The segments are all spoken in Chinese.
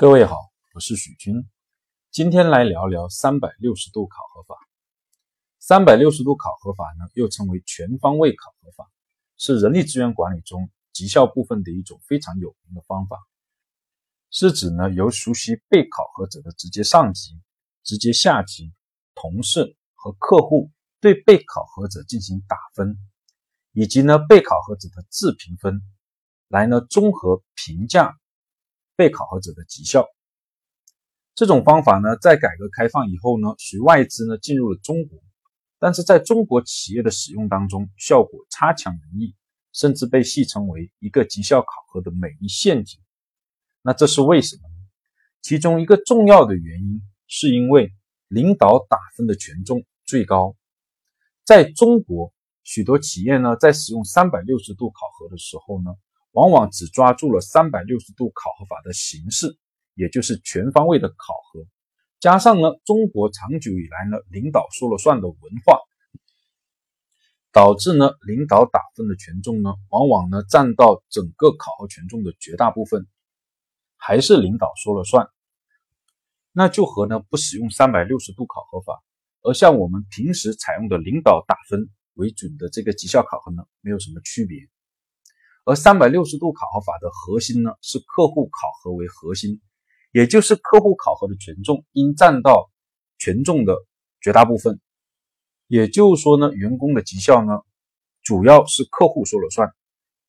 各位好，我是许军，今天来聊聊三百六十度考核法。三百六十度考核法呢，又称为全方位考核法，是人力资源管理中绩效部分的一种非常有名的方法。是指呢，由熟悉被考核者的直接上级、直接下级、同事和客户对被考核者进行打分，以及呢被考核者的自评分，来呢综合评价。被考核者的绩效，这种方法呢，在改革开放以后呢，随外资呢进入了中国，但是在中国企业的使用当中，效果差强人意，甚至被戏称为一个绩效考核的美丽陷阱。那这是为什么呢？其中一个重要的原因，是因为领导打分的权重最高。在中国，许多企业呢，在使用三百六十度考核的时候呢。往往只抓住了三百六十度考核法的形式，也就是全方位的考核，加上呢中国长久以来呢领导说了算的文化，导致呢领导打分的权重呢往往呢占到整个考核权重的绝大部分，还是领导说了算，那就和呢不使用三百六十度考核法，而像我们平时采用的领导打分为准的这个绩效考核呢没有什么区别。而三百六十度考核法的核心呢，是客户考核为核心，也就是客户考核的权重应占到权重的绝大部分。也就是说呢，员工的绩效呢，主要是客户说了算。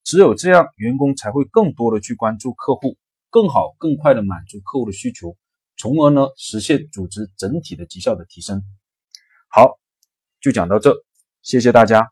只有这样，员工才会更多的去关注客户，更好、更快的满足客户的需求，从而呢，实现组织整体的绩效的提升。好，就讲到这，谢谢大家。